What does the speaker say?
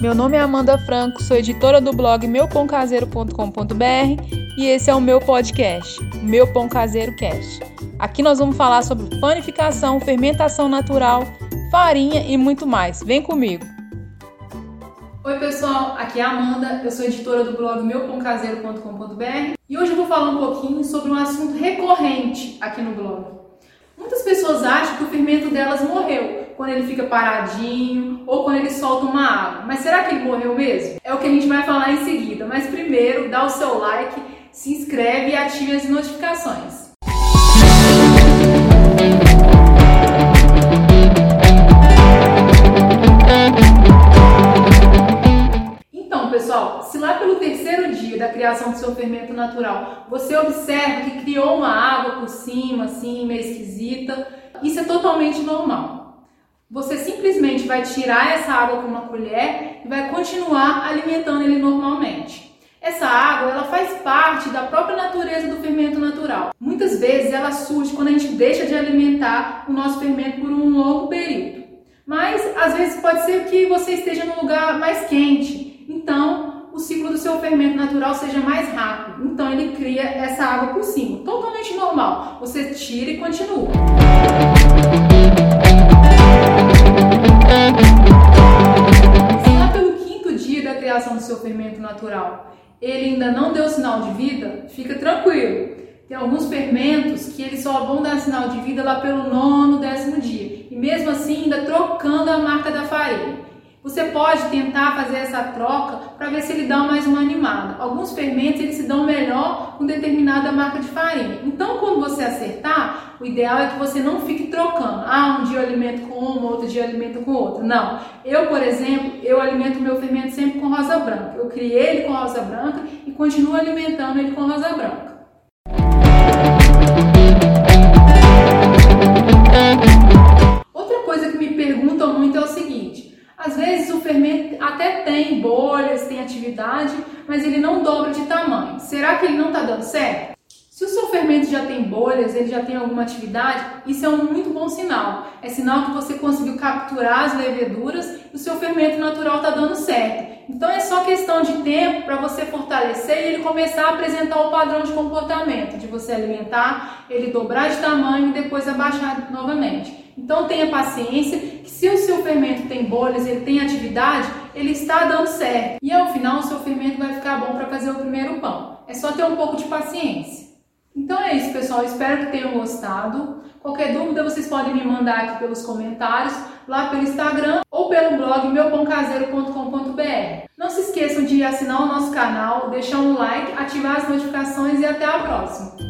Meu nome é Amanda Franco, sou editora do blog meupãocaseiro.com.br e esse é o meu podcast, Meu Pão Caseiro Cast. Aqui nós vamos falar sobre panificação, fermentação natural, farinha e muito mais. Vem comigo! Oi pessoal, aqui é a Amanda, eu sou editora do blog meupãocaseiro.com.br e hoje eu vou falar um pouquinho sobre um assunto recorrente aqui no blog. Muitas pessoas acham que o fermento delas morreu quando ele fica paradinho ou quando ele solta uma água. Mas será que ele morreu mesmo? É o que a gente vai falar em seguida. Mas primeiro, dá o seu like, se inscreve e ative as notificações. Então, pessoal, se lá pelo terceiro dia da criação do seu fermento natural você observa que criou uma água por cima, assim, meio esquisita, isso é totalmente normal. Você simplesmente vai tirar essa água com uma colher e vai continuar alimentando ele normalmente. Essa água, ela faz parte da própria natureza do fermento natural. Muitas vezes ela surge quando a gente deixa de alimentar o nosso fermento por um longo período. Mas às vezes pode ser que você esteja num lugar mais quente. Então, o ciclo do seu fermento natural seja mais rápido. Então, ele cria essa água por cima. Totalmente normal. Você tira e continua. Se fermento natural ele ainda não deu sinal de vida, fica tranquilo. Tem alguns fermentos que eles só vão dar sinal de vida lá pelo nono, décimo dia. E mesmo assim, ainda trocando a marca da farinha. Você pode tentar fazer essa troca para ver se ele dá mais uma animada. Alguns fermentos eles se dão melhor com determinada marca de farinha. Então, quando você acertar, o ideal é que você não fique trocando. Ah, um dia eu alimento com uma, outro dia eu alimento com outra. Não. Eu, por exemplo, eu alimento meu fermento sempre rosa branca. Eu criei ele com rosa branca e continuo alimentando ele com rosa branca. até tem bolhas, tem atividade, mas ele não dobra de tamanho. Será que ele não está dando certo? Se o seu fermento já tem bolhas, ele já tem alguma atividade, isso é um muito bom sinal. É sinal que você conseguiu capturar as leveduras e o seu fermento natural está dando certo. Então é só questão de tempo para você fortalecer e ele começar a apresentar o padrão de comportamento, de você alimentar, ele dobrar de tamanho e depois abaixar novamente. Então tenha paciência, que se o seu fermento tem bolhas, ele tem atividade, ele está dando certo. E ao final o seu fermento vai ficar bom para fazer o primeiro pão. É só ter um pouco de paciência. Então é isso, pessoal. Espero que tenham gostado. Qualquer dúvida vocês podem me mandar aqui pelos comentários, lá pelo Instagram ou pelo blog meupãocaseiro.com.br. Não se esqueçam de assinar o nosso canal, deixar um like, ativar as notificações e até a próxima.